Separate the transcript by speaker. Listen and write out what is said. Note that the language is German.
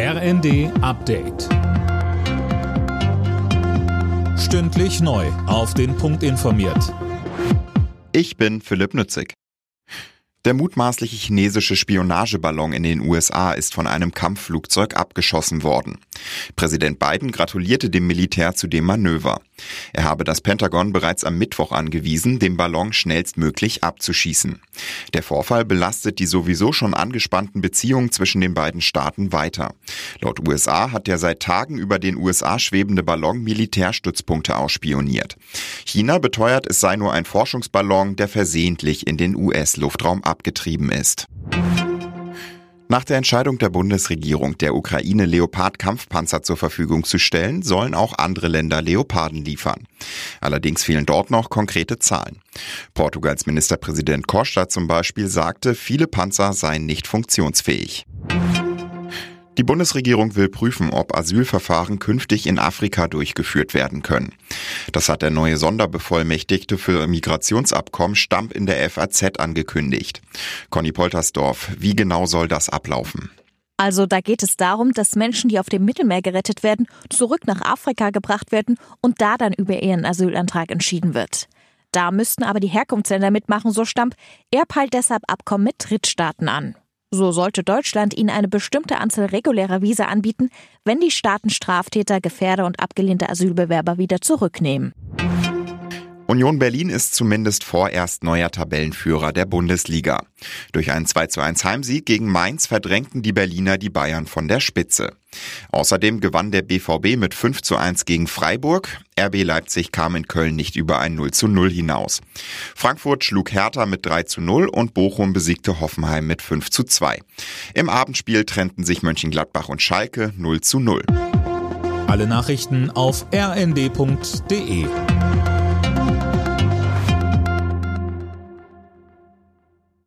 Speaker 1: RND Update. Stündlich neu. Auf den Punkt informiert.
Speaker 2: Ich bin Philipp Nützig. Der mutmaßliche chinesische Spionageballon in den USA ist von einem Kampfflugzeug abgeschossen worden. Präsident Biden gratulierte dem Militär zu dem Manöver. Er habe das Pentagon bereits am Mittwoch angewiesen, den Ballon schnellstmöglich abzuschießen. Der Vorfall belastet die sowieso schon angespannten Beziehungen zwischen den beiden Staaten weiter. Laut USA hat der seit Tagen über den USA schwebende Ballon Militärstützpunkte ausspioniert. China beteuert, es sei nur ein Forschungsballon, der versehentlich in den US-Luftraum abgetrieben ist. Nach der Entscheidung der Bundesregierung, der Ukraine Leopard-Kampfpanzer zur Verfügung zu stellen, sollen auch andere Länder Leoparden liefern. Allerdings fehlen dort noch konkrete Zahlen. Portugals Ministerpräsident Costa zum Beispiel sagte, viele Panzer seien nicht funktionsfähig. Die Bundesregierung will prüfen, ob Asylverfahren künftig in Afrika durchgeführt werden können. Das hat der neue Sonderbevollmächtigte für Migrationsabkommen Stamp in der FAZ angekündigt. Conny Poltersdorf, wie genau soll das ablaufen?
Speaker 3: Also da geht es darum, dass Menschen, die auf dem Mittelmeer gerettet werden, zurück nach Afrika gebracht werden und da dann über ihren Asylantrag entschieden wird. Da müssten aber die Herkunftsländer mitmachen, so Stamp. Er peilt deshalb Abkommen mit Drittstaaten an. So sollte Deutschland ihnen eine bestimmte Anzahl regulärer Visa anbieten, wenn die Staaten Straftäter, Gefährder und abgelehnte Asylbewerber wieder zurücknehmen.
Speaker 2: Union Berlin ist zumindest vorerst neuer Tabellenführer der Bundesliga. Durch einen 2 zu 1 Heimsieg gegen Mainz verdrängten die Berliner die Bayern von der Spitze. Außerdem gewann der BVB mit 5 zu 1 gegen Freiburg. RB Leipzig kam in Köln nicht über ein 0 zu 0 hinaus. Frankfurt schlug Hertha mit 3 zu 0 und Bochum besiegte Hoffenheim mit 5 zu 2. Im Abendspiel trennten sich Mönchengladbach und Schalke 0 zu 0.
Speaker 1: Alle Nachrichten auf rnd.de